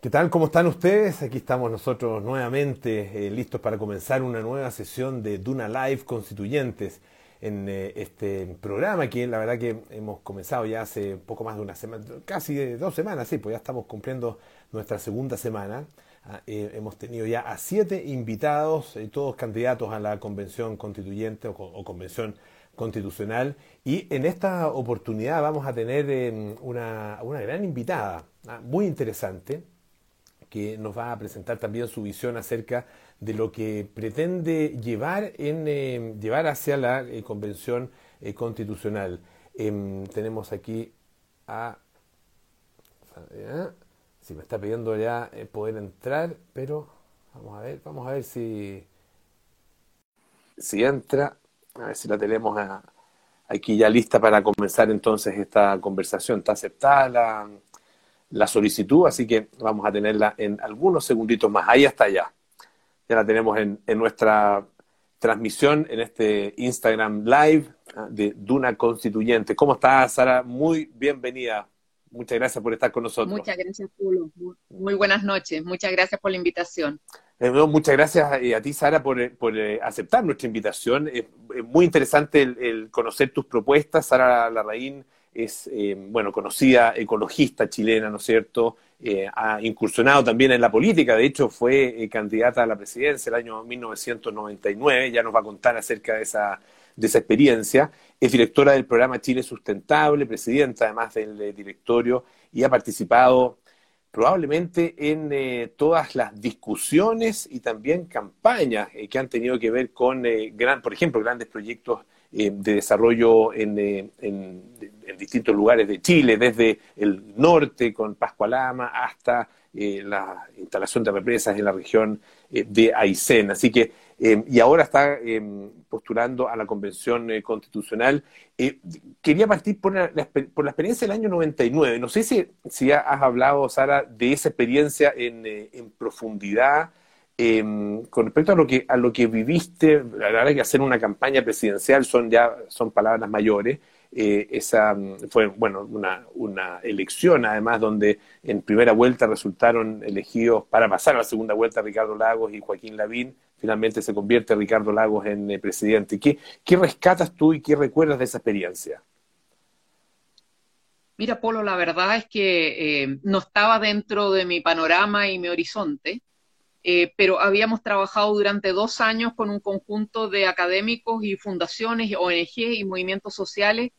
¿Qué tal? ¿Cómo están ustedes? Aquí estamos nosotros nuevamente eh, listos para comenzar una nueva sesión de Duna Live Constituyentes en eh, este programa que la verdad que hemos comenzado ya hace poco más de una semana, casi dos semanas, sí, pues ya estamos cumpliendo nuestra segunda semana. Ah, eh, hemos tenido ya a siete invitados, todos candidatos a la convención constituyente o, convención constitucional y en esta oportunidad vamos a tener em, una, una gran invitada, ah, muy interesante que nos va a presentar también su visión acerca de lo que pretende llevar, en, eh, llevar hacia la eh, Convención eh, Constitucional. Em, tenemos aquí a... Si me está pidiendo ya poder entrar, pero vamos a ver, vamos a ver si, si entra, a ver si la tenemos aquí ya lista para comenzar entonces esta conversación. ¿Está aceptada la, la solicitud, así que vamos a tenerla en algunos segunditos más. Ahí está ya. Ya la tenemos en, nuestra transmisión en este Instagram Live ah, de Duna Constituyente. ¿Cómo estás, Sara? Muy bienvenida. Muchas gracias por estar con nosotros. Muchas gracias, Pulo. Muy buenas noches. Muchas gracias por la invitación. Eh, muchas gracias eh, a ti, Sara, por, eh, aceptar nuestra invitación. Es, muy interesante el, conocer tus propuestas. Sara Larraín es, eh, bueno, conocida ecologista chilena, ¿no es cierto? Eh, ha incursionado también en la política, de hecho fue eh, candidata a la presidencia el año 1999, ya nos va a contar acerca de esa, de esa experiencia. Es directora del programa Chile Sustentable, presidenta además del directorio y ha participado probablemente en todas las discusiones y también campañas que han tenido que ver con, gran, por ejemplo, grandes proyectos de desarrollo en, en, en distintos lugares de Chile, desde el norte con Pascualama hasta eh, la instalación de represas en la región eh, de Aysén. Así que, eh, y ahora está postulando a la Convención Constitucional. quería partir por la, por la, experiencia del año 99. No sé si, si has hablado, Sara, de esa experiencia en, en profundidad. con respecto a lo que a lo que viviste, la verdad que hacer una campaña presidencial son ya son palabras mayores, eh, esa mm, fue bueno una, una, elección además donde en primera vuelta resultaron elegidos para pasar a la segunda vuelta Ricardo Lagos y Joaquín Lavín finalmente se convierte Ricardo Lagos en eh, presidente ¿Qué, ¿Qué rescatas tú y qué recuerdas de esa experiencia? Mira, Polo, la verdad es que eh, no estaba dentro de mi panorama y mi horizonte, pero habíamos trabajado durante dos años con un conjunto de académicos y fundaciones, ONG y movimientos sociales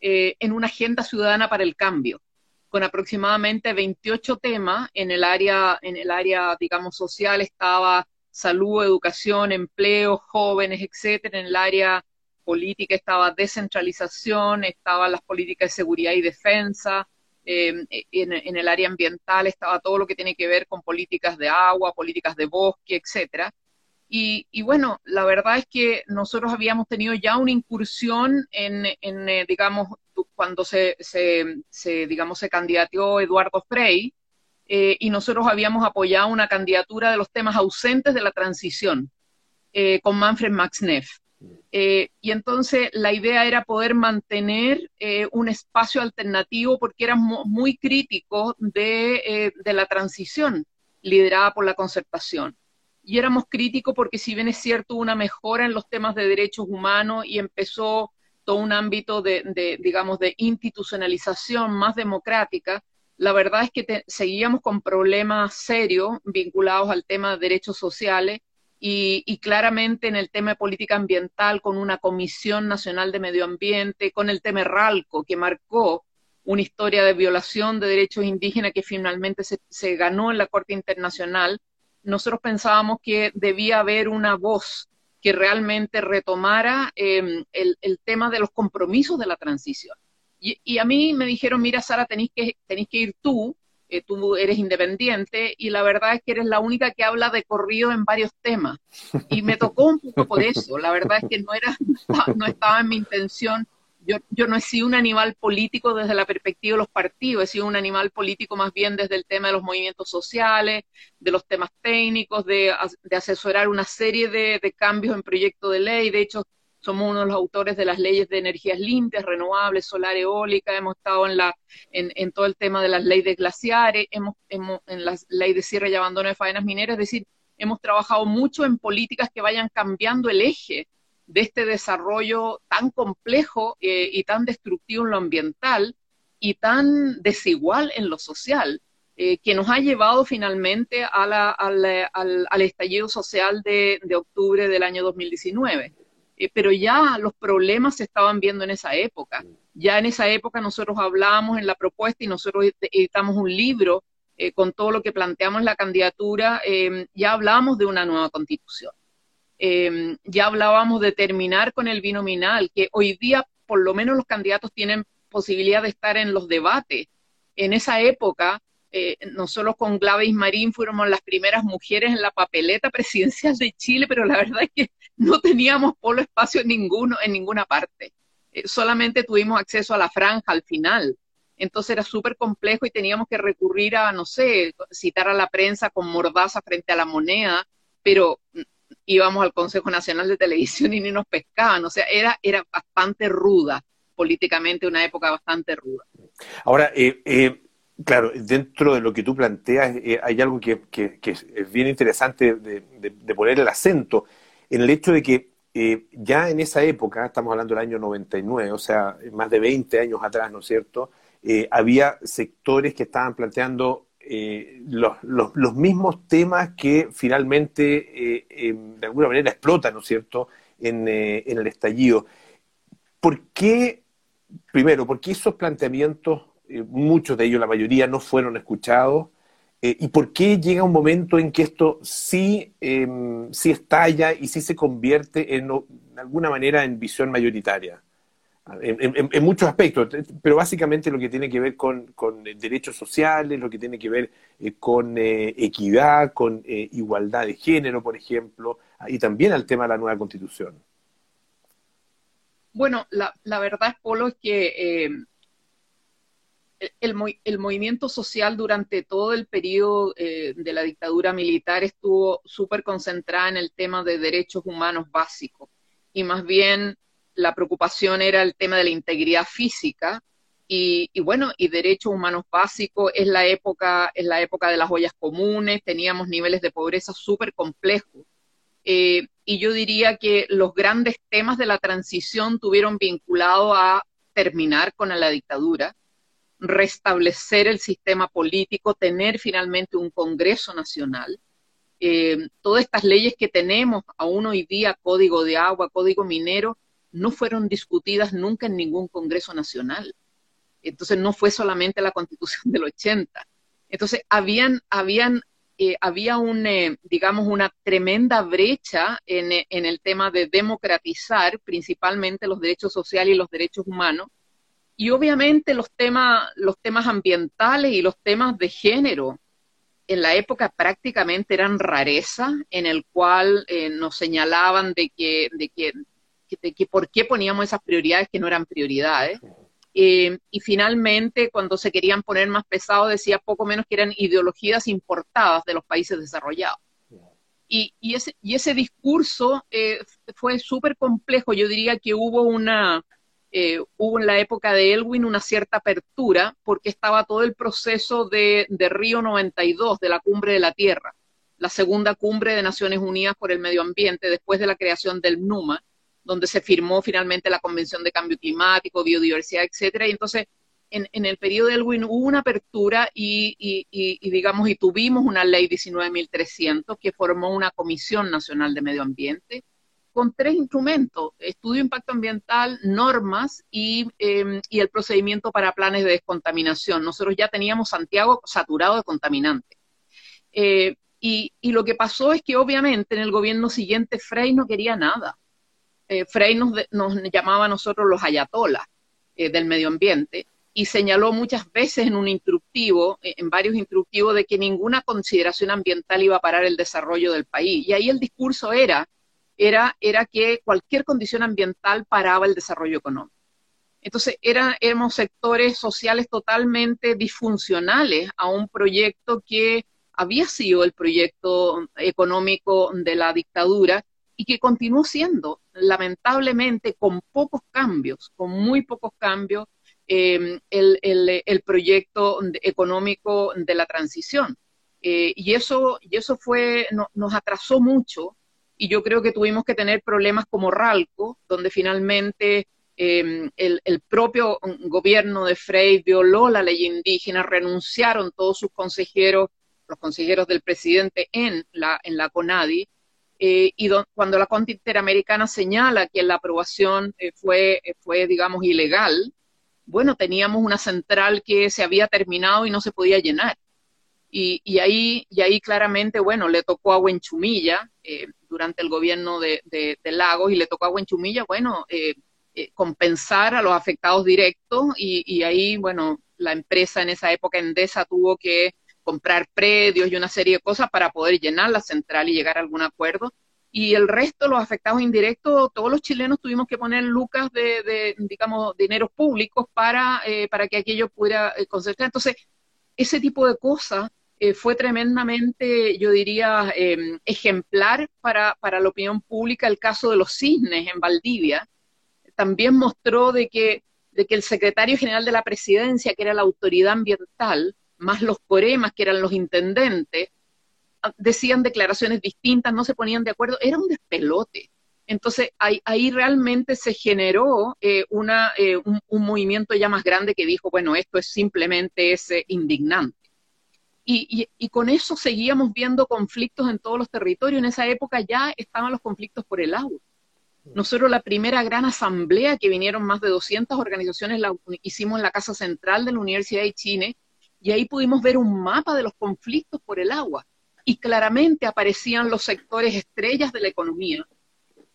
eh, en una agenda ciudadana para el cambio, con aproximadamente 28 temas en el área, en el área, digamos, social estaba salud, educación, empleo, jóvenes, etcétera. En el área política estaba descentralización, estaban las políticas de seguridad y defensa. Eh, en, en, el área ambiental estaba todo lo que tiene que ver con políticas de agua, políticas de bosque, etcétera. Y, bueno, la verdad es que nosotros habíamos tenido ya una incursión en, eh, digamos, cuando se, se, digamos, se candidateó Eduardo Frey, eh, y nosotros habíamos apoyado una candidatura de los temas ausentes de la transición eh, con Manfred Max Neff. Y entonces la idea era poder mantener un espacio alternativo porque éramos muy críticos de, de la transición liderada por la concertación. Y éramos críticos porque si bien es cierto una mejora en los temas de derechos humanos y empezó todo un ámbito de, digamos, de institucionalización más democrática, la verdad es que seguíamos con problemas serios vinculados al tema de derechos sociales y, claramente en el tema de política ambiental con una Comisión Nacional de Medio Ambiente, con el tema RALCO, que marcó una historia de violación de derechos indígenas que finalmente se, se ganó en la Corte Internacional nosotros pensábamos que debía haber una voz que realmente retomara em, el, tema de los compromisos de la transición. Y, a mí me dijeron, mira, Sara, tenéis que, que ir tú, eh, tú eres independiente, y la verdad es que eres la única que habla de corrido en varios temas. Y me tocó un poco por eso, la verdad es que no, era, no estaba en mi intención yo, no he sido un animal político desde la perspectiva de los partidos, he sido un animal político más bien desde el tema de los movimientos sociales, de los temas técnicos, de, asesorar una serie de, cambios en proyecto de ley. De hecho, somos uno de los autores de las leyes de energías limpias, renovables, solar, eólica, hemos estado en, la, en, todo el tema de las leyes de glaciares, hemos, en la ley de cierre y abandono de faenas mineras, es decir, hemos trabajado mucho en políticas que vayan cambiando el eje de este desarrollo tan complejo eh, y tan destructivo en lo ambiental y tan desigual en lo social, eh, que nos ha llevado finalmente al, estallido social de, octubre del año 2019. Eh, pero ya los problemas se estaban viendo en esa época. Ya en esa época nosotros hablábamos en la propuesta y nosotros editamos un libro con todo lo que planteamos en la candidatura, ya hablábamos de una nueva constitución. Em, ya hablábamos de terminar con el binominal, que hoy día por lo menos los candidatos tienen posibilidad de estar en los debates. En esa época, eh, nosotros con Gladys Marín fuimos las primeras mujeres en la papeleta presidencial de Chile, pero la verdad es que no teníamos polo espacio ninguno en ninguna parte. Eh, solamente tuvimos acceso a la franja al final. Entonces era súper complejo y teníamos que recurrir a, no sé, citar a la prensa con mordaza frente a la moneda, pero íbamos al Consejo Nacional de Televisión y ni nos pescaban, o sea, era, era bastante ruda, políticamente una época bastante ruda. Ahora, eh, eh, claro, dentro de lo que tú planteas eh, hay algo que, es bien interesante de, poner el acento en el hecho de que ya en esa época, estamos hablando del año 99, o sea, más de 20 años atrás, ¿no es cierto? había sectores que estaban planteando eh, los, los, mismos temas que finalmente eh, em, de alguna manera explotan, ¿no es cierto?, en, eh, en, el estallido. ¿Por qué, primero, por qué esos planteamientos, muchos de ellos, la mayoría, no fueron escuchados? ¿Y por qué llega un momento en que esto sí, em, sí estalla y sí se convierte en, de alguna manera en visión mayoritaria? en, muchos aspectos, pero básicamente lo que tiene que ver con, derechos sociales, lo que tiene que ver eh, con eh, equidad, con eh, igualdad de género, por ejemplo, y también al tema de la nueva constitución. Bueno, la, verdad, Polo, es que el, el, movimiento social durante todo el periodo de la dictadura militar estuvo súper concentrado en el tema de derechos humanos básicos. Y más bien la preocupación era el tema de la integridad física y, bueno, y derechos humanos básicos, es la época, es la época de las ollas comunes, teníamos niveles de pobreza súper complejos. Eh, y yo diría que los grandes temas de la transición tuvieron vinculado a terminar con la dictadura, restablecer el sistema político, tener finalmente un Congreso Nacional. Eh, todas estas leyes que tenemos aún hoy día, código de agua, código minero, no fueron discutidas nunca en ningún Congreso Nacional. Entonces no fue solamente la Constitución del 80. Entonces habían, eh, había un, eh, digamos, una tremenda brecha en, en, el tema de democratizar principalmente los derechos sociales y los derechos humanos. Y obviamente los temas, los temas ambientales y los temas de género en la época prácticamente eran rareza, en el cual eh, nos señalaban de que, de que que, por qué poníamos esas prioridades que no eran prioridades. Eh, y finalmente, cuando se querían poner más pesados, decía poco menos que eran ideologías importadas de los países desarrollados. Y, y, ese, y ese discurso eh, fue súper complejo. Yo diría que hubo una, eh, hubo en la época de Elwin una cierta apertura porque estaba todo el proceso de, de, Río 92, de la cumbre de la Tierra, la segunda cumbre de Naciones Unidas por el Medio Ambiente después de la creación del NUMA, donde se firmó finalmente la Convención de Cambio Climático, Biodiversidad, etcétera. Y entonces, en, el periodo del WIN hubo una apertura y, digamos, y tuvimos una ley 19.300 que formó una Comisión Nacional de Medio Ambiente con tres instrumentos, estudio de impacto ambiental, normas y, em, el procedimiento para planes de descontaminación. Nosotros ya teníamos Santiago saturado de contaminantes. Eh, y, y, lo que pasó es que obviamente en el gobierno siguiente Frey no quería nada. Eh, Frey nos, llamaba a nosotros los ayatolas eh, del medio ambiente y señaló muchas veces en un instructivo, eh, en varios instructivos, de que ninguna consideración ambiental iba a parar el desarrollo del país. Y ahí el discurso era, era, era que cualquier condición ambiental paraba el desarrollo económico. Entonces, éramos sectores sociales totalmente disfuncionales a un proyecto que había sido el proyecto económico de la dictadura y que continuó siendo, lamentablemente, con pocos cambios, con muy pocos cambios, em, el, proyecto económico de la transición. Eh, y, eso, y eso fue, nos atrasó mucho y yo creo que tuvimos que tener problemas como Ralco, donde finalmente em, el, propio gobierno de Frey violó la ley indígena, renunciaron todos sus consejeros, los consejeros del presidente en la, en la CONADI, eh, y cuando la Corte Interamericana señala que la aprobación eh, fue, fue, digamos, ilegal, bueno, teníamos una central que se había terminado y no se podía llenar. Y, ahí, y ahí claramente, bueno, le tocó a Huenchumilla eh, durante el gobierno de, Lagos y le tocó a Huenchumilla, bueno, eh, eh, compensar a los afectados directos y, ahí, bueno, la empresa en esa época, Endesa, tuvo que comprar predios y una serie de cosas para poder llenar la central y llegar a algún acuerdo. Y el resto, los afectados indirectos, todos los chilenos tuvimos que poner lucas de, digamos, dineros públicos para, para que aquello pudiera conservar. Entonces, ese tipo de cosas eh, fue tremendamente, yo diría, em, ejemplar para, la opinión pública el caso de los cisnes en Valdivia. También mostró de que, de que el secretario general de la presidencia, que era la autoridad ambiental, más los coremas, que eran los intendentes, ah, decían declaraciones distintas, no se ponían de acuerdo, era un despelote. Entonces ahí, ahí realmente se generó eh, una, eh, un, movimiento ya más grande que dijo, bueno, esto es simplemente ese indignante. Y, con eso seguíamos viendo conflictos en todos los territorios. En esa época ya estaban los conflictos por el agua. Nosotros la primera gran asamblea que vinieron más de 200 organizaciones la hicimos en la Casa Central de la Universidad de Chile y ahí pudimos ver un mapa de los conflictos por el agua y claramente aparecían los sectores estrellas de la economía.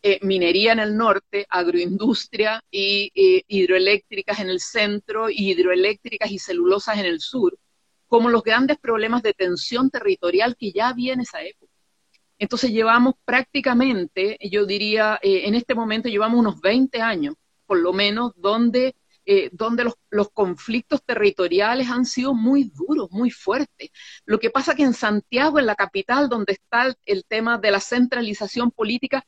Eh, minería en el norte, agroindustria y eh, hidroeléctricas en el centro y hidroeléctricas y celulosas en el sur como los grandes problemas de tensión territorial que ya había en esa época. Entonces llevamos prácticamente, yo diría, eh, en este momento llevamos unos 20 años, por lo menos, donde, eh, donde los, los, conflictos territoriales han sido muy duros, muy fuertes. Lo que pasa que en Santiago, en la capital, donde está el tema de la centralización política,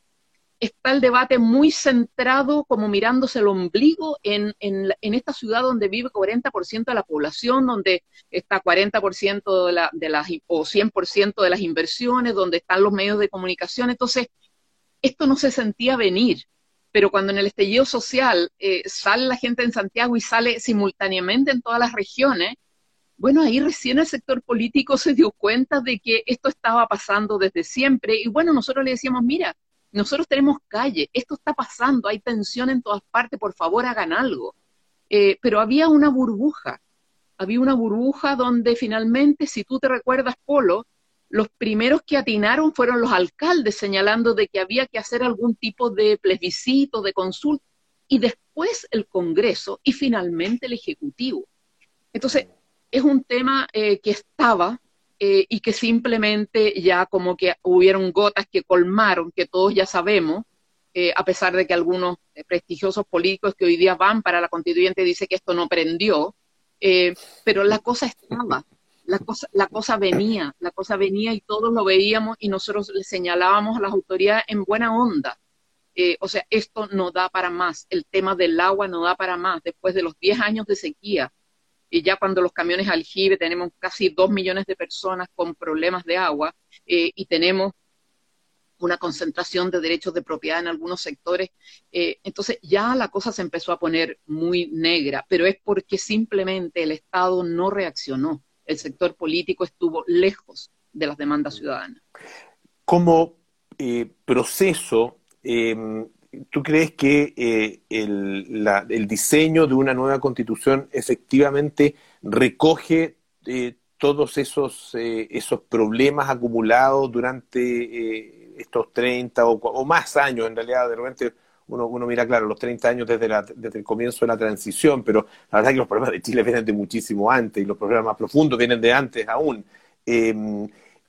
está el debate muy centrado, como mirándose el ombligo, en, esta ciudad donde vive 40% de la población, donde está 40% de, la, de las, o 100% de las inversiones, donde están los medios de comunicación. Entonces, esto no se sentía venir. Pero cuando en el estallido social eh, sale la gente en Santiago y sale simultáneamente en todas las regiones, bueno, ahí recién el sector político se dio cuenta de que esto estaba pasando desde siempre. Y bueno, nosotros le decíamos, mira, nosotros tenemos calle, esto está pasando, hay tensión en todas partes, por favor hagan algo. Eh, pero había una burbuja, había una burbuja donde finalmente, si tú te recuerdas, Polo, los primeros que atinaron fueron los alcaldes señalando de que había que hacer algún tipo de plebiscito, de consulta, y después el Congreso y finalmente el Ejecutivo. Entonces, es un tema eh, que estaba, eh, y que simplemente ya como que hubieron gotas que colmaron, que todos ya sabemos, eh, a pesar de que algunos eh, prestigiosos políticos que hoy día van para la constituyente dicen que esto no prendió, pero la cosa estaba, la cosa, la cosa venía, la cosa venía y todos lo veíamos y nosotros le señalábamos a las autoridades en buena onda. o sea, esto no da para más, el tema del agua no da para más, después de los 10 años de sequía, y ya cuando los camiones aljibe tenemos casi dos millones de personas con problemas de agua eh, y tenemos una concentración de derechos de propiedad en algunos sectores. Eh, entonces ya la cosa se empezó a poner muy negra, pero es porque simplemente el Estado no reaccionó. El sector político estuvo lejos de las demandas ciudadanas. Como eh, proceso, em, ¿Tú crees que eh, el, diseño de una nueva constitución efectivamente recoge eh, todos esos, eh, esos problemas acumulados durante estos 30 o, más años? En realidad, de repente uno, uno mira, claro, los 30 años desde, la, desde el comienzo de la transición, pero la verdad es que los problemas de Chile vienen de muchísimo antes y los problemas más profundos vienen de antes aún.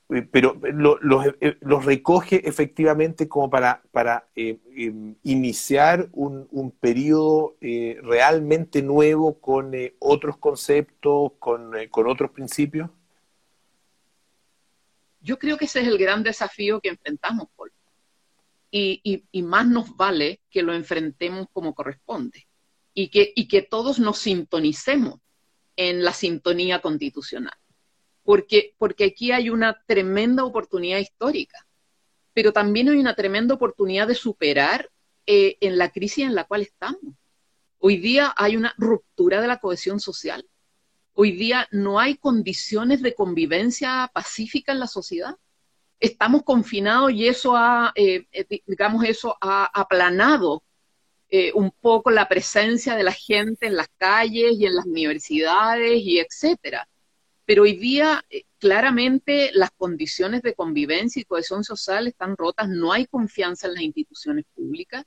Eh, pero eh, los recoge efectivamente como para, para eh, em, iniciar un, un periodo realmente nuevo con otros conceptos, con, con, otros principios? Yo creo que ese es el gran desafío que enfrentamos, Paul. y, más nos vale que lo enfrentemos como corresponde y que, y que todos nos sintonicemos en la sintonía constitucional. Porque, porque aquí hay una tremenda oportunidad histórica, pero también hay una tremenda oportunidad de superar eh, en la crisis en la cual estamos. Hoy día hay una ruptura de la cohesión social. Hoy día no hay condiciones de convivencia pacífica en la sociedad estamos confinados y eso ha, eh, eh, digamos, eso ha aplanado un poco la presencia de la gente en las calles y en las universidades y etcétera. Pero hoy día claramente las condiciones de convivencia y cohesión social están rotas, no hay confianza en las instituciones públicas.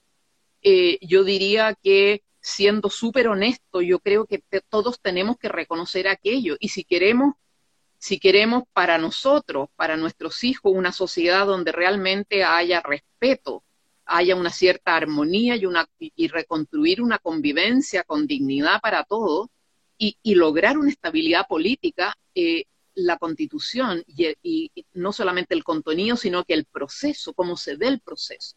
yo diría que siendo súper honesto, yo creo que todos tenemos que reconocer aquello y si queremos si queremos para nosotros, para nuestros hijos, una sociedad donde realmente haya respeto, haya una cierta armonía y, una, y reconstruir una convivencia con dignidad para todos y, lograr una estabilidad política, la constitución y, no solamente el contenido, sino que el proceso, cómo se dé el proceso.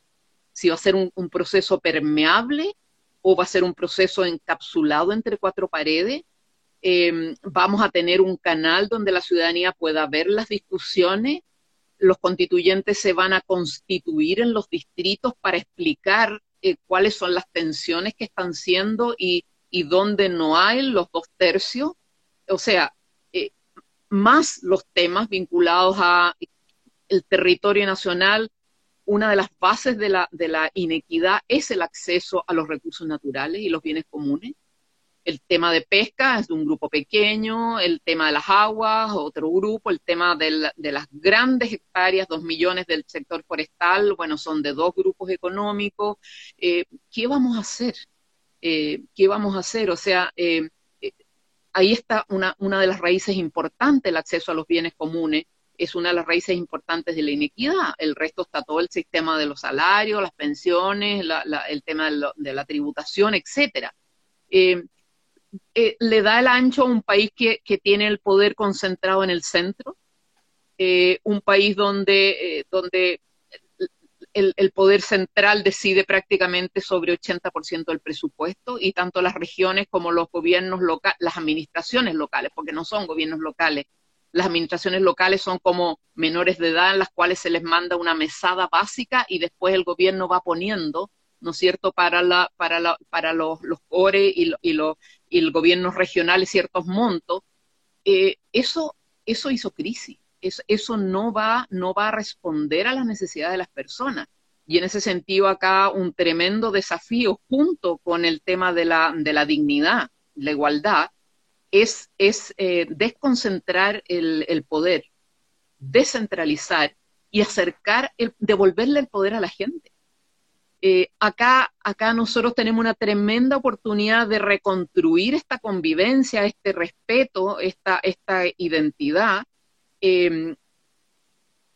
Si va a ser un, proceso permeable o va a ser un proceso encapsulado entre cuatro paredes, Em, vamos a tener un canal donde la ciudadanía pueda ver las discusiones. Los constituyentes se van a constituir en los distritos para explicar eh, cuáles son las tensiones que están siendo y, y dónde no hay los dos tercios. O sea, más los temas vinculados a el territorio nacional, una de las bases de la, de la inequidad es el acceso a los recursos naturales y los bienes comunes el tema de pesca es de un grupo pequeño, el tema de las aguas, otro grupo, el tema de las grandes hectáreas, dos millones del sector forestal, bueno, son de dos grupos económicos. Eh, ¿Qué vamos a hacer? Eh, ¿Qué vamos a hacer? O sea, eh, ahí está una, una de las raíces importantes, el acceso a los bienes comunes, es una de las raíces importantes de la inequidad. El resto está todo el sistema de los salarios, las pensiones, el tema de, la tributación, etcétera. Eh, le da el ancho a un país que, tiene el poder concentrado en el centro, eh, un país donde, eh, donde el, poder central decide prácticamente sobre 80% del presupuesto y tanto las regiones como los gobiernos locales, las administraciones locales, porque no son gobiernos locales, las administraciones locales son como menores de edad en las cuales se les manda una mesada básica y después el gobierno va poniendo ¿no es cierto?, para, la, para, la, para los, los core y, y, y el gobierno regional ciertos montos, eh, eso, eso hizo crisis. Eso, eso no, va, no va a responder a las necesidades de las personas. Y en ese sentido acá un tremendo desafío junto con el tema de la, de la dignidad, la igualdad, es, es eh, desconcentrar el, el, poder, descentralizar y acercar, el, devolverle el poder a la gente. Eh, acá, acá nosotros tenemos una tremenda oportunidad de reconstruir esta convivencia, este respeto, esta, esta identidad, em,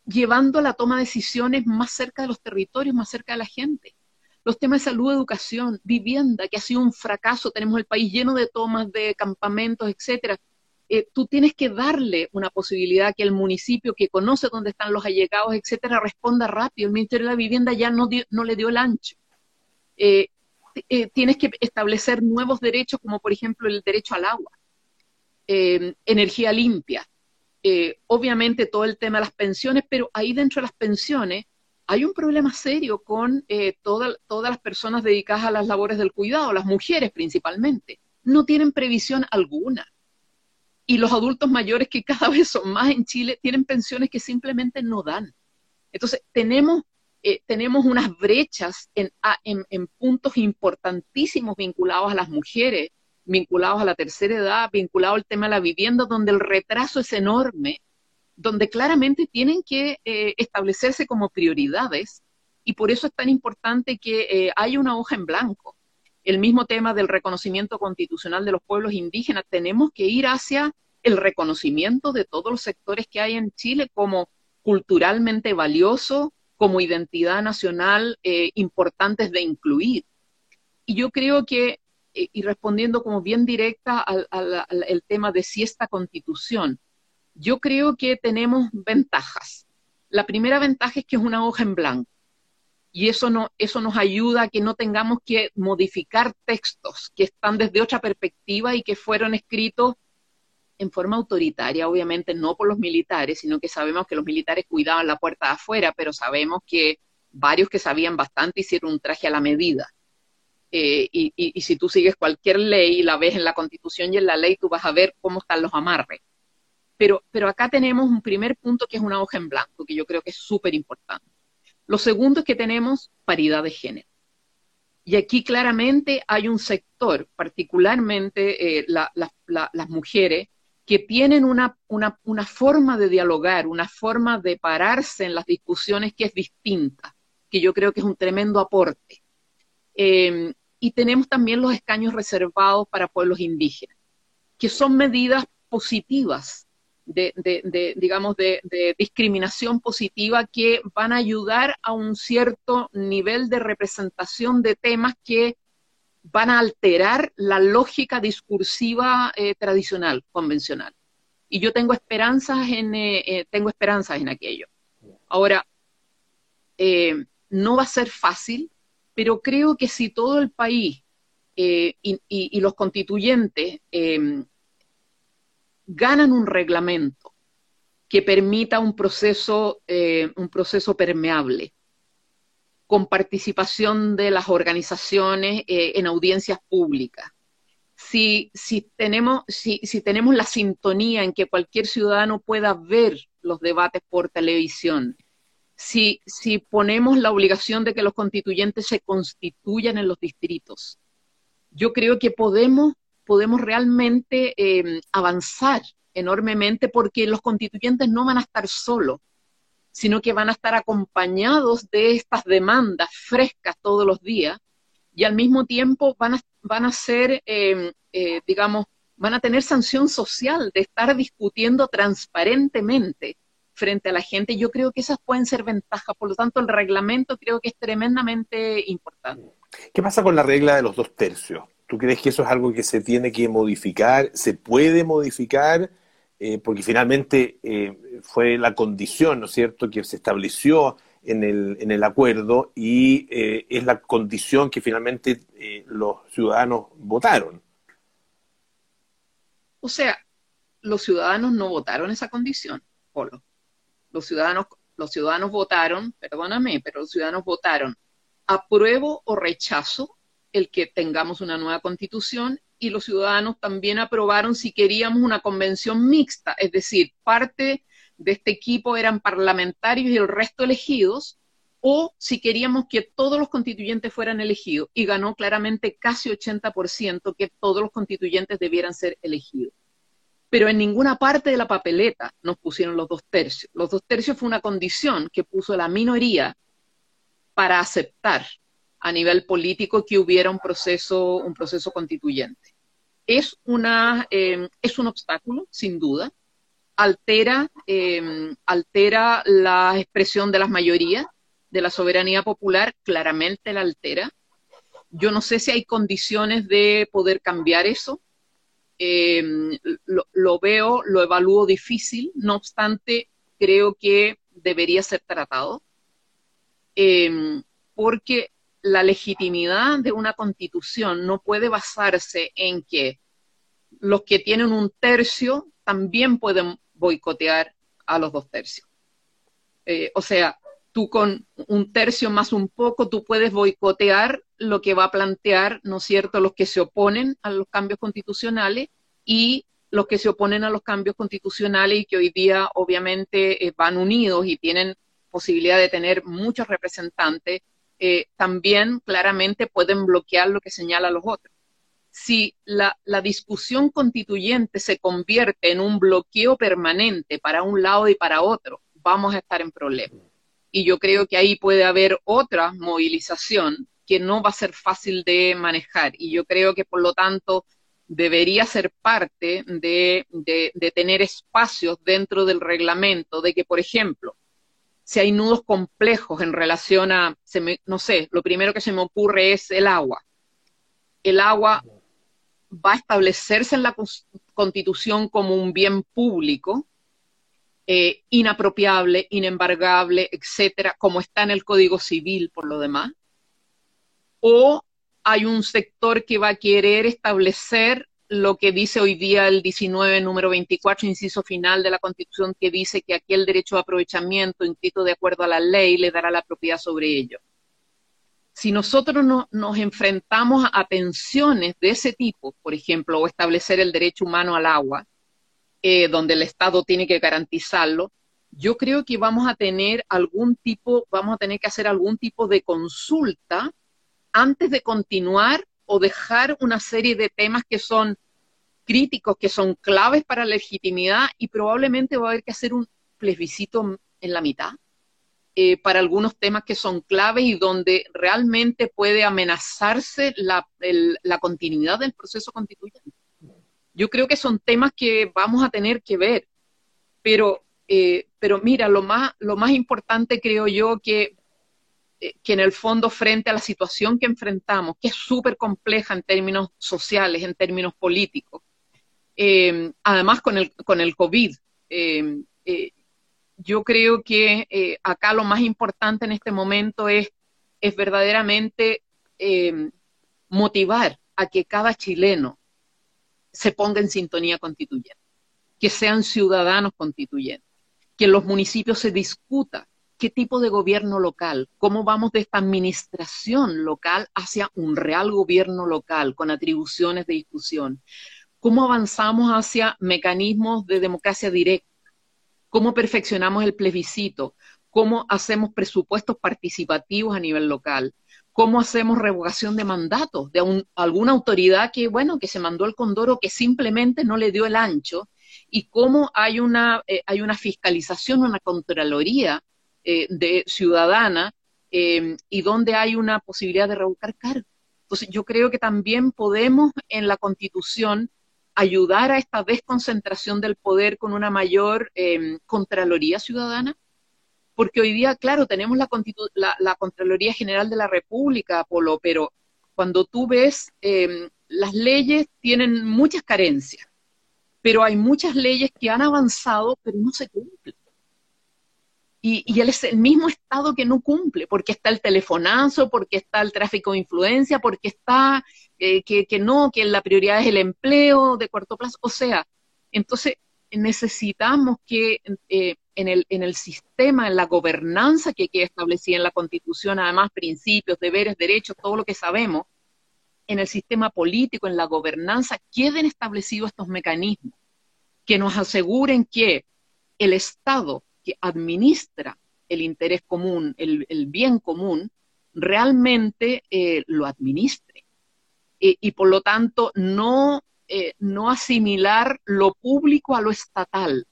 llevando la toma de decisiones más cerca de los territorios, más cerca de la gente. Los temas de salud, educación, vivienda, que ha sido un fracaso, tenemos el país lleno de tomas de campamentos, etcétera. Eh, tú tienes que darle una posibilidad que el municipio que conoce dónde están los allegados, etcétera, responda rápido. El Ministerio de la Vivienda ya no, le dio el ancho. Eh, eh, tienes que establecer nuevos derechos, como por ejemplo el derecho al agua, energía limpia. Obviamente todo el tema de las pensiones, pero ahí dentro de las pensiones hay un problema serio con todas las personas dedicadas a las labores del cuidado, las mujeres principalmente. No tienen previsión alguna y los adultos mayores, que cada vez son más en Chile, tienen pensiones que simplemente no dan. Entonces, tenemos, eh, tenemos unas brechas en, en, puntos importantísimos vinculados a las mujeres, vinculados a la tercera edad, vinculado al tema de la vivienda, donde el retraso es enorme, donde claramente tienen que eh, establecerse como prioridades, y por eso es tan importante que eh, haya una hoja en blanco el mismo tema del reconocimiento constitucional de los pueblos indígenas, tenemos que ir hacia el reconocimiento de todos los sectores que hay en Chile como culturalmente valioso, como identidad nacional eh, importantes de incluir. Y yo creo que, y respondiendo como bien directa al, tema de si esta constitución, yo creo que tenemos ventajas. La primera ventaja es que es una hoja en blanco y eso, no, eso nos ayuda a que no tengamos que modificar textos que están desde otra perspectiva y que fueron escritos en forma autoritaria, obviamente no por los militares, sino que sabemos que los militares cuidaban la puerta de afuera, pero sabemos que varios que sabían bastante hicieron un traje a la medida. Eh, y, si tú sigues cualquier ley y la ves en la constitución y en la ley, tú vas a ver cómo están los amarres. Pero, pero acá tenemos un primer punto que es una hoja en blanco, que yo creo que es súper importante. Lo segundo es que tenemos paridad de género. Y aquí claramente hay un sector, particularmente eh, las mujeres, que tienen una, una, forma de dialogar, una forma de pararse en las discusiones que es distinta, que yo creo que es un tremendo aporte. Em, y tenemos también los escaños reservados para pueblos indígenas, que son medidas positivas, de, de, digamos, de, discriminación positiva que van a ayudar a un cierto nivel de representación de temas que van a alterar la lógica discursiva eh, tradicional, convencional. Y yo tengo esperanzas en, eh, eh, tengo esperanzas en aquello. Ahora, no va a ser fácil, pero creo que si todo el país y, los constituyentes ganan un reglamento que permita un proceso, un proceso permeable, con participación de las organizaciones eh, en audiencias públicas. Si, tenemos, si tenemos la sintonía en que cualquier ciudadano pueda ver los debates por televisión, si, ponemos la obligación de que los constituyentes se constituyan en los distritos, yo creo que podemos, podemos realmente eh, avanzar enormemente porque los constituyentes no van a estar solos sino que van a estar acompañados de estas demandas frescas todos los días y al mismo tiempo van a, van a ser, em, eh, digamos, van a tener sanción social de estar discutiendo transparentemente frente a la gente. Yo creo que esas pueden ser ventajas, por lo tanto el reglamento creo que es tremendamente importante. ¿Qué pasa con la regla de los dos tercios? ¿Tú crees que eso es algo que se tiene que modificar? ¿Se puede modificar? Eh, porque finalmente eh, fue la condición, ¿no es cierto?, que se estableció en el, en el acuerdo y eh, es la condición que finalmente los ciudadanos votaron. O sea, los ciudadanos no votaron esa condición, Polo. Los ciudadanos, los ciudadanos votaron, perdóname, pero los ciudadanos votaron apruebo o rechazo el que tengamos una nueva constitución y los ciudadanos también aprobaron si queríamos una convención mixta, es decir, parte de este equipo eran parlamentarios y el resto elegidos, o si queríamos que todos los constituyentes fueran elegidos, y ganó claramente casi 80% que todos los constituyentes debieran ser elegidos. Pero en ninguna parte de la papeleta nos pusieron los dos tercios. Los dos tercios fue una condición que puso la minoría para aceptar a nivel político que hubiera un proceso, un proceso constituyente. Es, una, em, es un obstáculo, sin duda, altera, em, altera la expresión de las mayorías, de la soberanía popular, claramente la altera. Yo no sé si hay condiciones de poder cambiar eso. Em, lo, veo, lo evalúo difícil, no obstante, creo que debería ser tratado, porque la legitimidad de una constitución no puede basarse en que los que tienen un tercio también pueden boicotear a los dos tercios. Eh, o sea, tú con un tercio más un poco, tú puedes boicotear lo que va a plantear, ¿no es cierto?, los que se oponen a los cambios constitucionales y los que se oponen a los cambios constitucionales y que hoy día obviamente eh, van unidos y tienen posibilidad de tener muchos representantes, eh, también claramente pueden bloquear lo que señala los otros. Si la, discusión constituyente se convierte en un bloqueo permanente para un lado y para otro, vamos a estar en problemas. Y yo creo que ahí puede haber otra movilización que no va a ser fácil de manejar. Y yo creo que, por lo tanto, debería ser parte de, tener espacios dentro del reglamento, de que, por ejemplo, si hay nudos complejos en relación a, no sé, lo primero que se me ocurre es el agua. El agua va a establecerse en la constitución como un bien público eh, inapropiable, inembargable, etcétera, como está en el Código Civil por lo demás, o hay un sector que va a querer establecer lo que dice hoy día el 19, número 24, inciso final de la Constitución, que dice que aquel derecho de aprovechamiento inscrito de acuerdo a la ley le dará la propiedad sobre ello. Si nosotros no, nos enfrentamos a tensiones de ese tipo, por ejemplo, o establecer el derecho humano al agua, eh, donde el Estado tiene que garantizarlo, yo creo que vamos a tener algún tipo, vamos a tener que hacer algún tipo de consulta antes de continuar o dejar una serie de temas que son críticos, que son claves para la legitimidad y probablemente va a haber que hacer un plebiscito en la mitad eh, para algunos temas que son claves y donde realmente puede amenazarse la, continuidad del proceso constituyente. Yo creo que son temas que vamos a tener que ver, pero, eh, pero mira, lo más, lo más importante creo yo que eh, que en el fondo frente a la situación que enfrentamos, que es súper compleja en términos sociales, en términos políticos, eh, además con el, con el COVID, yo creo que acá lo más importante en este momento es, es verdaderamente motivar a que cada chileno se ponga en sintonía constituyente, que sean ciudadanos constituyentes, que en los municipios se discuta qué tipo de gobierno local, cómo vamos de esta administración local hacia un real gobierno local con atribuciones de discusión, cómo avanzamos hacia mecanismos de democracia directa, cómo perfeccionamos el plebiscito, cómo hacemos presupuestos participativos a nivel local, cómo hacemos revocación de mandatos de alguna autoridad que, bueno, que se mandó el condoro que simplemente no le dio el ancho y cómo hay una, eh, hay una fiscalización, una contraloría eh, de ciudadana eh, y donde hay una posibilidad de revocar cargos. Entonces, yo creo que también podemos en la Constitución ayudar a esta desconcentración del poder con una mayor em, Contraloría Ciudadana, porque hoy día, claro, tenemos la, la, Contraloría General de la República, Polo, pero cuando tú ves, em, las leyes tienen muchas carencias, pero hay muchas leyes que han avanzado, pero no se cumplen. Y, él es el mismo Estado que no cumple, porque está el telefonazo, porque está el tráfico de influencia, porque está eh, que, no, que la prioridad es el empleo de corto plazo. O sea, entonces necesitamos que eh, en, el, en el sistema, en la gobernanza que queda establecida en la Constitución, además principios, deberes, derechos, todo lo que sabemos, en el sistema político, en la gobernanza, queden establecidos estos mecanismos que nos aseguren que el Estado que administra el interés común, el, bien común, realmente eh, lo administre. Eh, y por lo tanto, no, eh, no asimilar lo público a lo estatal,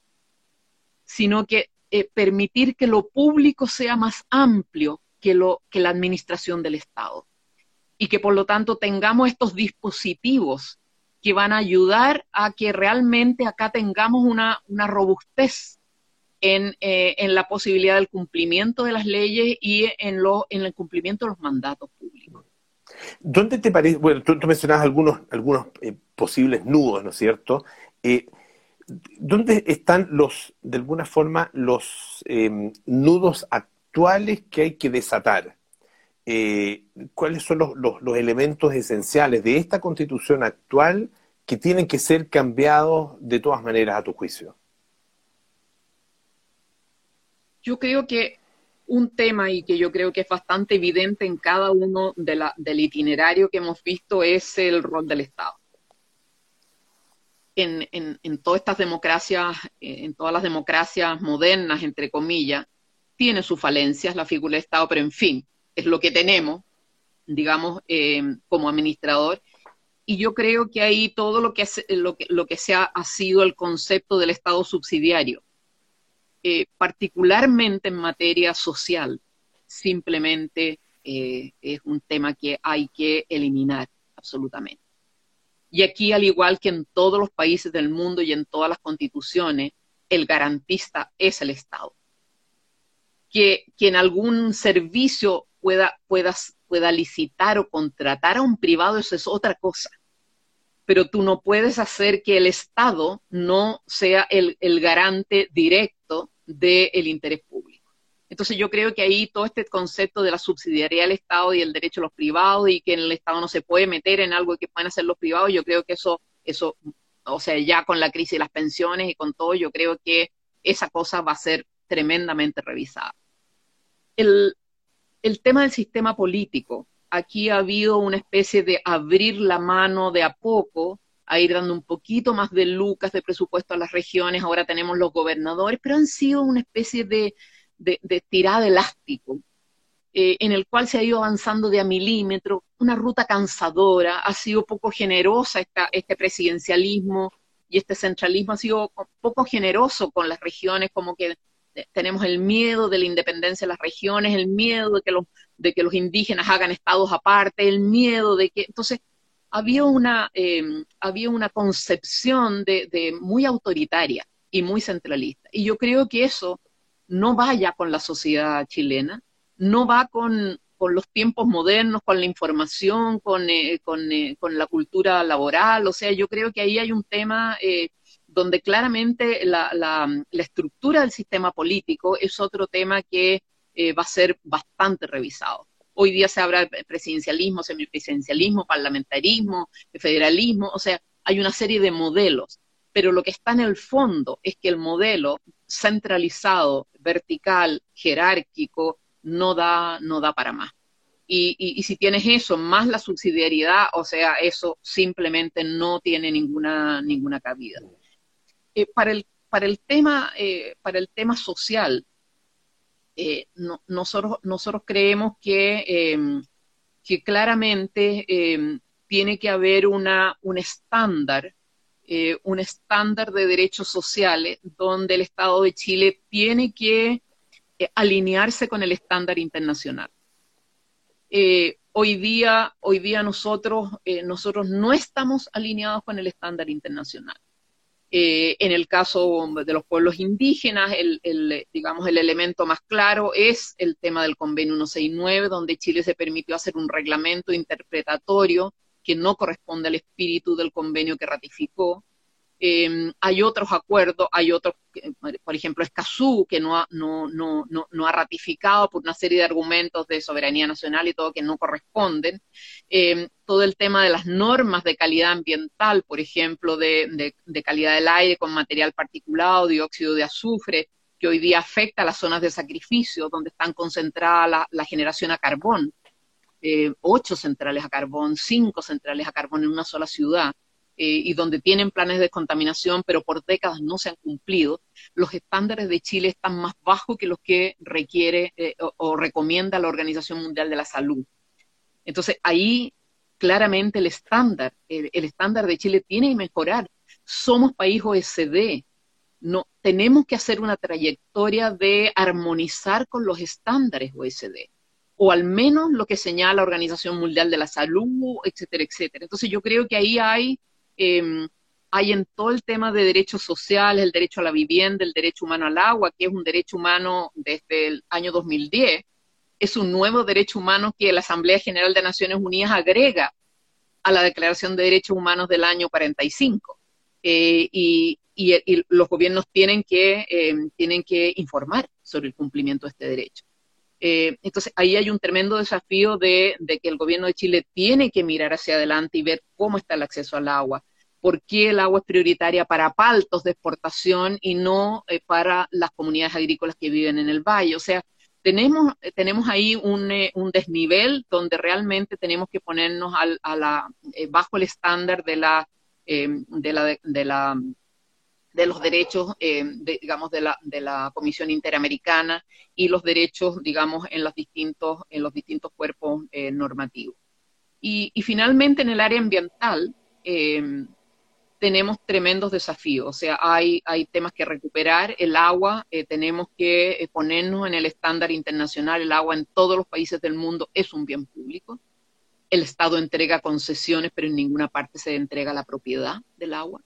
sino que permitir que lo público sea más amplio que, lo, que la administración del Estado. Y que por lo tanto tengamos estos dispositivos que van a ayudar a que realmente acá tengamos una, una robustez eh, en, la posibilidad del cumplimiento de las leyes y en, lo, en el cumplimiento de los mandatos públicos. ¿Dónde te parece? Bueno, tú, mencionabas algunos, algunos eh, posibles nudos, ¿no es cierto? Eh, ¿Dónde están los, de alguna forma, los nudos actuales que hay que desatar? ¿Cuáles son los, los, elementos esenciales de esta constitución actual que tienen que ser cambiados de todas maneras a tu juicio? Yo creo que un tema y que yo creo que es bastante evidente en cada uno del itinerario que hemos visto es el rol del Estado. En, todas estas democracias, en todas las democracias modernas, entre comillas, tiene sus falencias la figura del Estado, pero en fin, es lo que tenemos, digamos, eh, como administrador. Y yo creo que ahí todo lo que, lo que, lo que se ha sido el concepto del Estado subsidiario eh, particularmente en materia social, simplemente eh, es un tema que hay que eliminar absolutamente. Y aquí, al igual que en todos los países del mundo y en todas las constituciones, el garantista es el Estado. Que, que en algún servicio pueda, pueda, pueda licitar o contratar a un privado, eso es otra cosa. pero tú no puedes hacer que el Estado no sea el, garante directo del interés público. Entonces yo creo que ahí todo este concepto de la subsidiariedad del Estado y el derecho a los privados y que el Estado no se puede meter en algo que pueden hacer los privados, yo creo que eso, eso, o sea, ya con la crisis de las pensiones y con todo, yo creo que esa cosa va a ser tremendamente revisada. El, el tema del sistema político, aquí ha habido una especie de abrir la mano de a poco, a ir dando un poquito más de lucas de presupuesto a las regiones, ahora tenemos los gobernadores, pero han sido una especie de, de, tirada elástico, eh, en el cual se ha ido avanzando de a milímetro, una ruta cansadora, ha sido poco generosa esta, este presidencialismo y este centralismo ha sido poco generoso con las regiones, como que tenemos el miedo de la independencia de las regiones, el miedo de que los, de que los indígenas hagan estados aparte, el miedo de que... Entonces, había una, em, había una concepción de, muy autoritaria y muy centralista. Y yo creo que eso no va ya con la sociedad chilena, no va con, con los tiempos modernos, con la información, con, eh, con, eh, con, la cultura laboral. O sea, yo creo que ahí hay un tema eh, donde claramente la, estructura del sistema político es otro tema que va a ser bastante revisado. Hoy día se habla de presidencialismo, semipresidencialismo, parlamentarismo, federalismo, o sea, hay una serie de modelos, pero lo que está en el fondo es que el modelo centralizado, vertical, jerárquico, no da, no da para más. Y, si tienes eso más la subsidiariedad, o sea, eso simplemente no tiene ninguna, ninguna cabida. Eh, para, el, para, el tema, eh, para el tema social, eh, nosotros, nosotros creemos que, em, que claramente em, tiene que haber una, un estándar, un estándar de derechos sociales donde el Estado de Chile tiene que alinearse con el estándar internacional. hoy día, hoy día nosotros, nosotros no estamos alineados con el estándar internacional. Eh, en el caso de los pueblos indígenas, el, digamos, el elemento más claro es el tema del convenio 169, donde Chile se permitió hacer un reglamento interpretatorio que no corresponde al espíritu del convenio que ratificó, Em, hay otros acuerdos, hay otros, por ejemplo, Escazú, que no ha, no, ratificado por una serie de argumentos de soberanía nacional y todo que no corresponden. Em, todo el tema de las normas de calidad ambiental, por ejemplo, de, calidad del aire con material particulado, dióxido de azufre, que hoy día afecta a las zonas de sacrificio, donde están concentradas la, generación a carbón. Eh, ocho centrales a carbón, cinco centrales a carbón en una sola ciudad. Eh, y donde tienen planes de descontaminación, pero por décadas no se han cumplido, los estándares de Chile están más bajos que los que requiere eh, o, recomienda la Organización Mundial de la Salud. Entonces, ahí claramente el estándar, el, estándar de Chile tiene que mejorar. Somos país OSD, no, tenemos que hacer una trayectoria de armonizar con los estándares OSD, o al menos lo que señala la Organización Mundial de la Salud, etcétera, etcétera. Entonces yo creo que ahí hay Em, hay en todo el tema de derechos sociales, el derecho a la vivienda, el derecho humano al agua, que es un derecho humano desde el año 2010, es un nuevo derecho humano que la Asamblea General de Naciones Unidas agrega a la Declaración de Derechos Humanos del año 45. Eh, y, los gobiernos tienen que, em, tienen que informar sobre el cumplimiento de este derecho. Eh, entonces, ahí hay un tremendo desafío de, que el gobierno de Chile tiene que mirar hacia adelante y ver cómo está el acceso al agua, por qué el agua es prioritaria para paltos de exportación y no eh, para las comunidades agrícolas que viven en el valle. O sea, tenemos, eh, tenemos ahí un, un desnivel donde realmente tenemos que ponernos a la, bajo el estándar de la, de la, de la de los derechos, eh, digamos, de la, de la Comisión Interamericana y los derechos, digamos, en los distintos, en los distintos cuerpos eh, normativos. Y, finalmente, en el área ambiental, eh, tenemos tremendos desafíos, o sea, hay, hay temas que recuperar, el agua, tenemos que ponernos en el estándar internacional, el agua en todos los países del mundo es un bien público, el Estado entrega concesiones, pero en ninguna parte se entrega la propiedad del agua.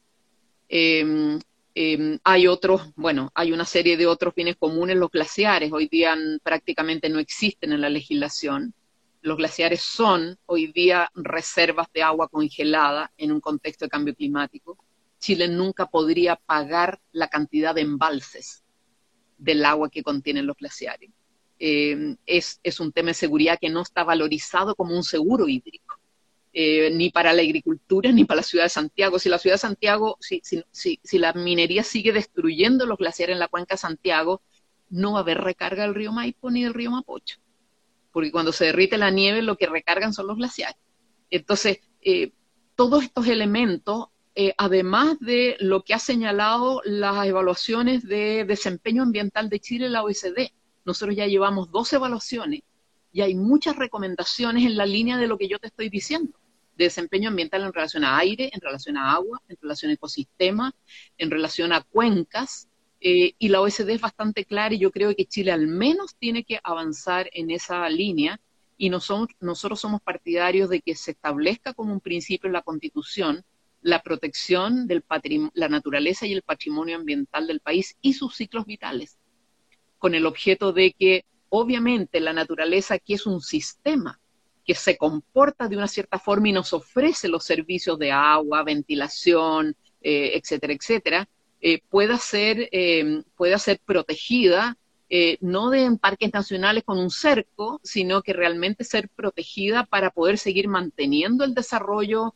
Em, hay otros, bueno, hay una serie de otros bienes comunes, los glaciares, hoy día prácticamente no existen en la legislación. los glaciares son hoy día reservas de agua congelada en un contexto de cambio climático. Chile nunca podría pagar la cantidad de embalses del agua que contienen los glaciares. Es, es, un tema de seguridad que no está valorizado como un seguro hídrico, eh, ni para la agricultura ni para la ciudad de Santiago. Si la ciudad de Santiago, si, si, si, si, la minería sigue destruyendo los glaciares en la cuenca de Santiago, no va a haber recarga del río Maipo ni del río Mapocho, porque cuando se derrite la nieve lo que recargan son los glaciares. Entonces, eh, todos estos elementos eh, además de lo que ha señalado las evaluaciones de desempeño ambiental de Chile en la OECD. Nosotros ya llevamos dos evaluaciones y hay muchas recomendaciones en la línea de lo que yo te estoy diciendo, de desempeño ambiental en relación a aire, en relación a agua, en relación a ecosistemas, en relación a cuencas, eh, y la OECD es bastante clara y yo creo que Chile al menos tiene que avanzar en esa línea y nosotros somos partidarios de que se establezca como un principio en la Constitución la protección de la naturaleza y el patrimonio ambiental del país y sus ciclos vitales, con el objeto de que obviamente la naturaleza aquí es un sistema que se comporta de una cierta forma y nos ofrece los servicios de agua, ventilación, eh, etcétera, etcétera, eh, pueda, ser, eh, pueda ser protegida, no de en parques nacionales con un cerco, sino que realmente ser protegida para poder seguir manteniendo el desarrollo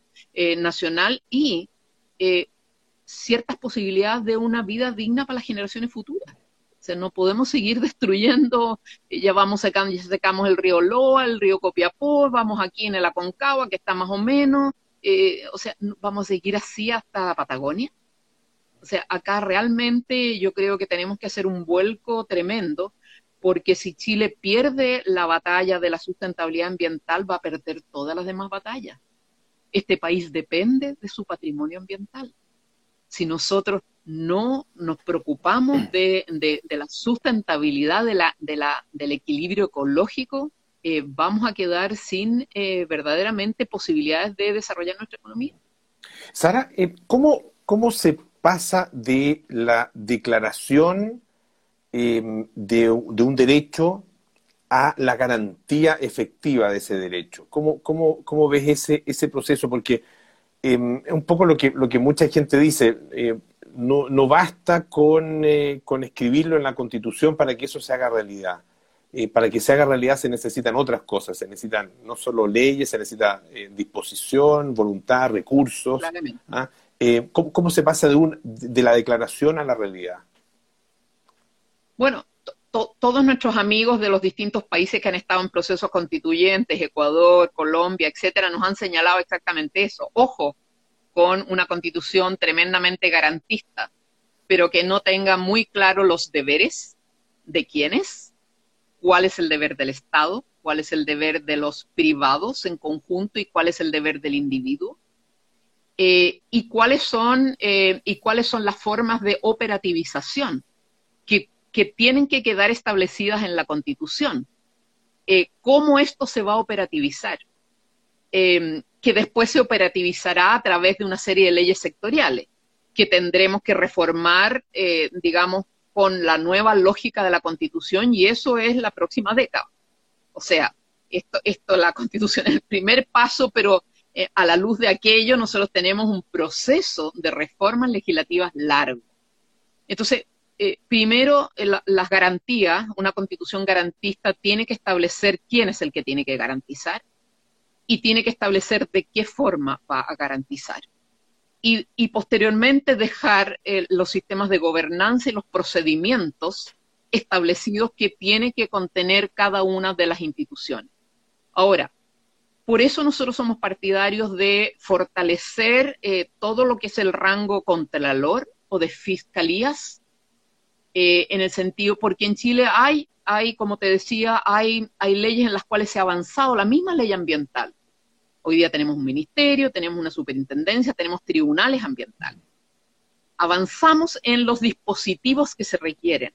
nacional y ciertas posibilidades de una vida digna para las generaciones futuras. Sea, no podemos seguir destruyendo, eh, ya vamos sacando, ya secamos el río Loa, el río Copiapó, vamos aquí en el Aconcagua, que está más o menos, o sea, vamos a seguir así hasta Patagonia. O sea, acá realmente yo creo que tenemos que hacer un vuelco tremendo, porque si Chile pierde la batalla de la sustentabilidad ambiental, va a perder todas las demás batallas. Este país depende de su patrimonio ambiental. Si nosotros no nos preocupamos de, la sustentabilidad del equilibrio ecológico, eh, vamos a quedar sin eh, verdaderamente posibilidades de desarrollar nuestra economía. Sara, eh, ¿cómo, ¿cómo se pasa de la declaración de, de, un derecho a la garantía efectiva de ese derecho. ¿Cómo, cómo, cómo ves ese, ese proceso? Porque es em, un poco lo que, lo que mucha gente dice, eh, no, no, basta con, eh, con, escribirlo en la Constitución para que eso se haga realidad. Eh, para que se haga realidad se necesitan otras cosas, se necesitan no solo leyes, se necesita disposición, voluntad, recursos. ¿ah? ¿cómo, ¿cómo, se pasa de, un, de la declaración a la realidad? Bueno, todos nuestros amigos de los distintos países que han estado en procesos constituyentes, Ecuador, Colombia, etcétera, nos han señalado exactamente eso. Ojo, con una constitución tremendamente garantista, pero que no tenga muy claro los deberes de quiénes, cuál es el deber del Estado, cuál es el deber de los privados en conjunto y cuál es el deber del individuo. Eh, y cuáles son eh, y cuáles son las formas de operativización que tienen que quedar establecidas en la Constitución. Eh, ¿Cómo esto se va a operativizar? Que después se operativizará a través de una serie de leyes sectoriales que tendremos que reformar, eh, digamos, con la nueva lógica de la Constitución y eso es la próxima década. O sea, esto, esto la Constitución es el primer paso, pero eh, a la luz de aquello nosotros tenemos un proceso de reformas legislativas largo. Entonces, eh, primero, las garantías, una constitución garantista tiene que establecer quién es el que tiene que garantizar y tiene que establecer de qué forma va a garantizar. Y, posteriormente dejar eh, los sistemas de gobernanza y los procedimientos establecidos que tiene que contener cada una de las instituciones. Ahora, por eso nosotros somos partidarios de fortalecer todo lo que es el rango contralor o de fiscalías eh, en el sentido, porque en Chile hay, hay, como te decía, hay, hay leyes en las cuales se ha avanzado, la misma ley ambiental. Hoy día tenemos un ministerio, tenemos una superintendencia, tenemos tribunales ambientales. Avanzamos en los dispositivos que se requieren,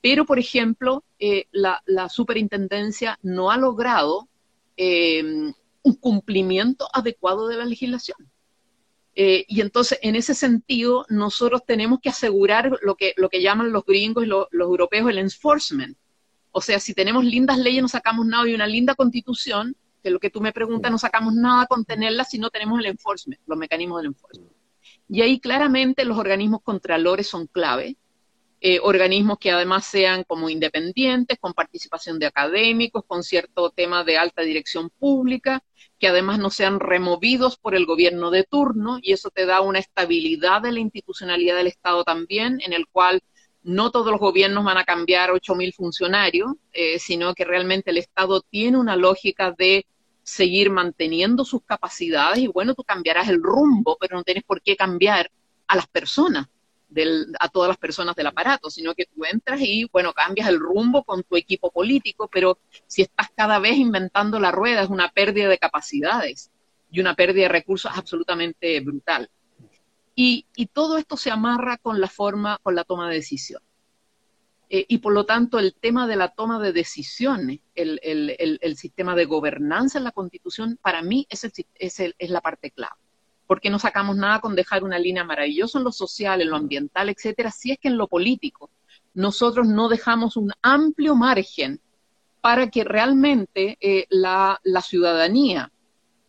pero, por ejemplo, eh, la, superintendencia no ha logrado eh, un cumplimiento adecuado de la legislación. Eh, y entonces, en ese sentido, nosotros tenemos que asegurar lo que, lo que llaman los gringos y los europeos el enforcement, O sea, si tenemos lindas leyes no sacamos nada y una linda constitución, que lo que tú me preguntas, no sacamos nada con tenerla si no tenemos el enforcement, los mecanismos del enforcement. Y ahí claramente los organismos contralores son clave, eh, organismos que además sean como independientes, con participación de académicos, con cierto tema de alta dirección pública, que además no sean removidos por el gobierno de turno, y eso te da una estabilidad de la institucionalidad del Estado también, en el cual no todos los gobiernos van a cambiar 8.000 funcionarios, eh, sino que realmente el Estado tiene una lógica de seguir manteniendo sus capacidades y bueno, tú cambiarás el rumbo, pero no tienes por qué cambiar a las personas a todas las personas del aparato, sino que tú entras y, bueno, cambias el rumbo con tu equipo político, pero si estás cada vez inventando la rueda, es una pérdida de capacidades y una pérdida de recursos absolutamente brutal. Y, todo esto se amarra con la forma, con la toma de decisiones. Eh, y por lo tanto, el tema de la toma de decisiones, el, sistema de gobernanza en la Constitución, para mí es la parte clave porque no sacamos nada con dejar una línea maravillosa en lo social, en lo ambiental, etcétera, si es que en lo político nosotros no dejamos un amplio margen para que realmente eh, la, ciudadanía,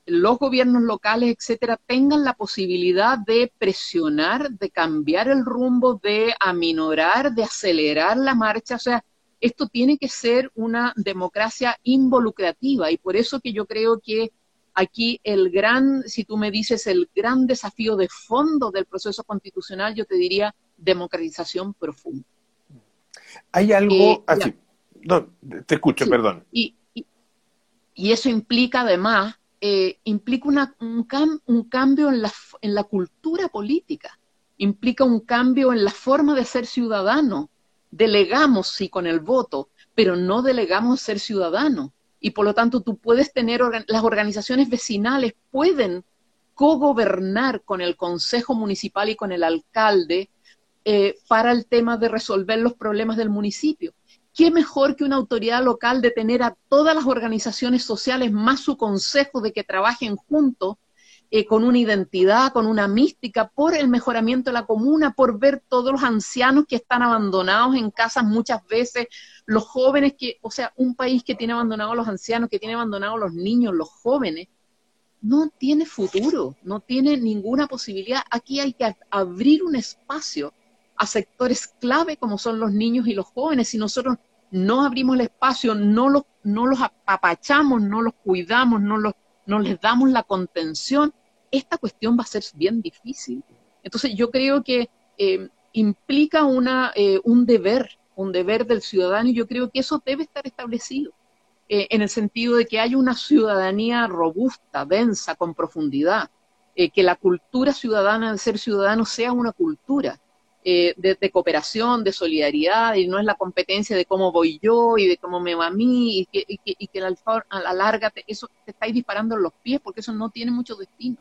los gobiernos locales, etcétera, tengan la posibilidad de presionar, de cambiar el rumbo, de aminorar, de acelerar la marcha. O sea, esto tiene que ser una democracia involucrativa y por eso que yo creo que Aquí el gran, si tú me dices el gran desafío de fondo del proceso constitucional, yo te diría democratización profunda. Hay algo así. Eh, ah, no, te escucho, perdón. Y, eso implica además, eh, implica un, un, cambio en la, en la cultura política, implica un cambio en la forma de ser ciudadano. Delegamos, sí, con el voto, pero no delegamos ser ciudadano y por lo tanto tú puedes tener, las organizaciones vecinales pueden cogobernar con el Consejo Municipal y con el alcalde eh, para el tema de resolver los problemas del municipio. ¿Qué mejor que una autoridad local de tener a todas las organizaciones sociales más su consejo de que trabajen juntos eh, con una identidad, con una mística, por el mejoramiento de la comuna, por ver todos los ancianos que están abandonados en casas muchas veces, los jóvenes que, o sea, un país que tiene abandonados a los ancianos, que tiene abandonados los niños, los jóvenes, no tiene futuro, no tiene ninguna posibilidad. Aquí hay que abrir un espacio a sectores clave como son los niños y los jóvenes. Si nosotros no abrimos el espacio, no los, no los apapachamos, no los cuidamos, no los no les damos la contención, esta cuestión va a ser bien difícil. Entonces yo creo que eh, implica eh, un deber, un deber del ciudadano y yo creo que eso debe estar establecido. Eh, en el sentido de que haya una ciudadanía robusta, densa, con profundidad, que la cultura ciudadana de ser ciudadano sea una cultura, eh, de, cooperación, de solidaridad, y no es la competencia de cómo voy yo y de cómo me va a mí, y que, y que, a la larga eso te estáis disparando en los pies, porque eso no tiene mucho destino.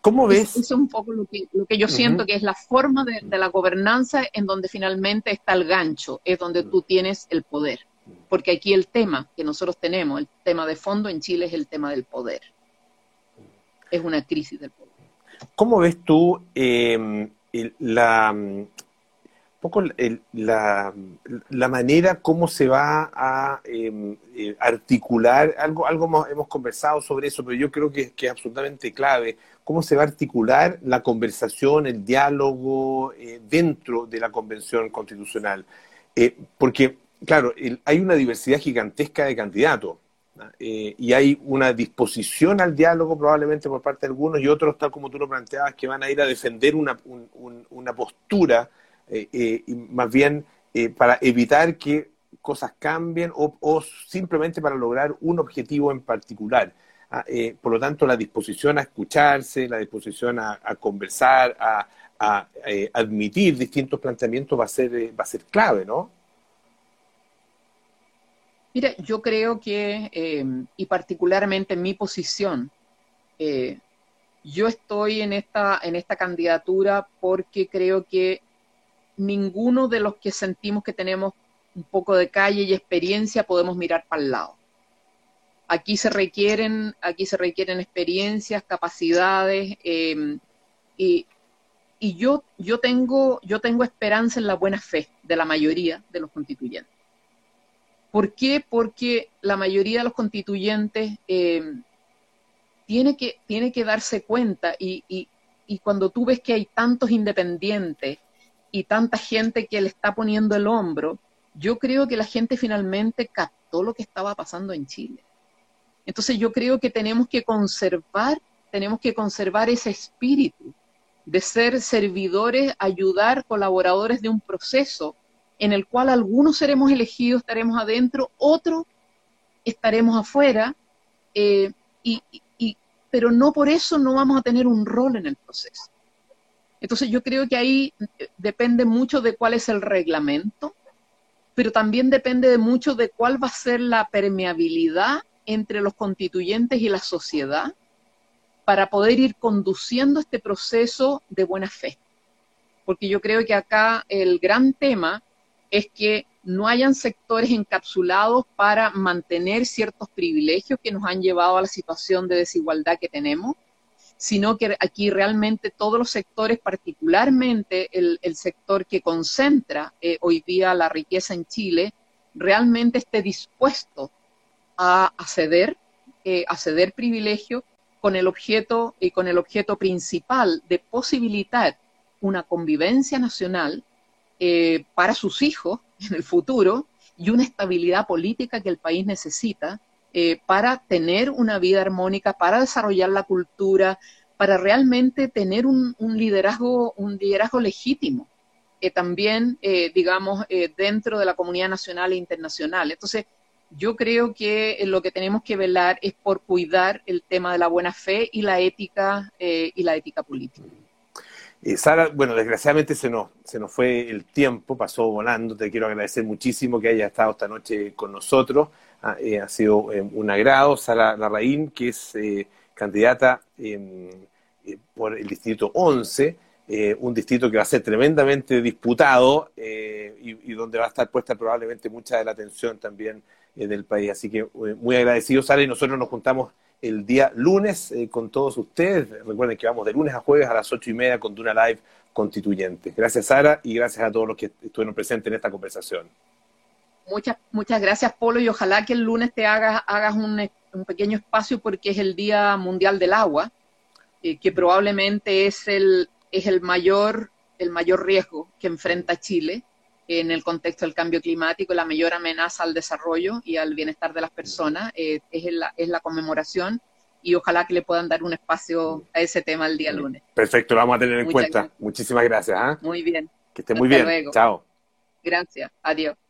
¿Cómo ves? Eso es un poco lo que, lo que yo siento que es la forma de, la gobernanza en donde finalmente está el gancho, es donde tú tienes el poder. Porque aquí el tema que nosotros tenemos, el tema de fondo en Chile es el tema del poder. Es una crisis del poder. ¿Cómo ves tú eh, la, poco la, la, manera como se va a em, eh, articular, algo, algo hemos, conversado sobre eso, pero yo creo que, que, es absolutamente clave, cómo se va a articular la conversación, el diálogo eh, dentro de la Convención Constitucional. Eh, porque, claro, hay una diversidad gigantesca de candidatos. Eh, y hay una disposición al diálogo probablemente por parte de algunos y otros, tal como tú lo planteabas, que van a ir a defender una, una postura, eh, eh, más bien para evitar que cosas cambien o, simplemente para lograr un objetivo en particular. Ah, por lo tanto, la disposición a escucharse, la disposición a, conversar, a, a admitir distintos planteamientos va a ser, va a ser clave, ¿no? Mira, yo creo que, em, y particularmente en mi posición, eh, yo estoy en esta, en esta candidatura porque creo que ninguno de los que sentimos que tenemos un poco de calle y experiencia podemos mirar para el lado. Aquí se requieren, aquí se requieren experiencias, capacidades, em, y, y yo, yo, tengo, yo tengo esperanza en la buena fe de la mayoría de los constituyentes. ¿Por qué? Porque la mayoría de los constituyentes eh, tiene, que, tiene que darse cuenta y, y cuando tú ves que hay tantos independientes y tanta gente que le está poniendo el hombro, yo creo que la gente finalmente captó lo que estaba pasando en Chile. Entonces yo creo que tenemos que conservar, tenemos que conservar ese espíritu de ser servidores, ayudar, colaboradores de un proceso en el cual algunos seremos elegidos, estaremos adentro, otros estaremos afuera, eh, y, pero no por eso no vamos a tener un rol en el proceso. Entonces yo creo que ahí eh, depende mucho de cuál es el reglamento, pero también depende de mucho de cuál va a ser la permeabilidad entre los constituyentes y la sociedad para poder ir conduciendo este proceso de buena fe. Porque yo creo que acá el gran tema es que no hayan sectores encapsulados para mantener ciertos privilegios que nos han llevado a la situación de desigualdad que tenemos, sino que aquí realmente todos los sectores, particularmente el, sector que concentra eh, hoy día la riqueza en Chile, realmente esté dispuesto a, ceder, eh, ceder privilegios con el objeto y con el objeto principal de posibilitar una convivencia nacional eh, para sus hijos en el futuro y una estabilidad política que el país necesita eh, para tener una vida armónica, para desarrollar la cultura, para realmente tener un, liderazgo, un liderazgo legítimo, que también, eh, digamos, dentro de la comunidad nacional e internacional. Entonces, yo creo que lo que tenemos que velar es por cuidar el tema de la buena fe y la ética y la ética política. Eh, Sara, bueno, desgraciadamente se nos, se nos fue el tiempo, pasó volando. Te quiero agradecer muchísimo que hayas estado esta noche con nosotros. Ah, eh, ha sido eh, un agrado. Sara Larraín, que es candidata em, por el distrito 11, un distrito que va a ser tremendamente disputado y, y, donde va a estar puesta probablemente mucha de la atención también del país. Así que muy agradecido, Sara, y nosotros nos juntamos el día lunes eh, con todos ustedes. Recuerden que vamos de lunes a jueves a las ocho y media con Duna Live Constituyente. Gracias, Sara, y gracias a todos los que estuvieron presentes en esta conversación. Muchas, muchas gracias, Polo, y ojalá que el lunes te hagas, hagas un, pequeño espacio porque es el Día Mundial del Agua, eh, que probablemente es el, es el mayor, el mayor riesgo que enfrenta Chile en el contexto del cambio climático, la mayor amenaza al desarrollo y al bienestar de las personas eh, es, la, es la conmemoración y ojalá que le puedan dar un espacio a ese tema el día lunes. Perfecto, lo vamos a tener en cuenta. Muchísimas gracias. ¿ah? Muy bien. Que esté muy bien. Luego. Chao. Gracias. Adiós.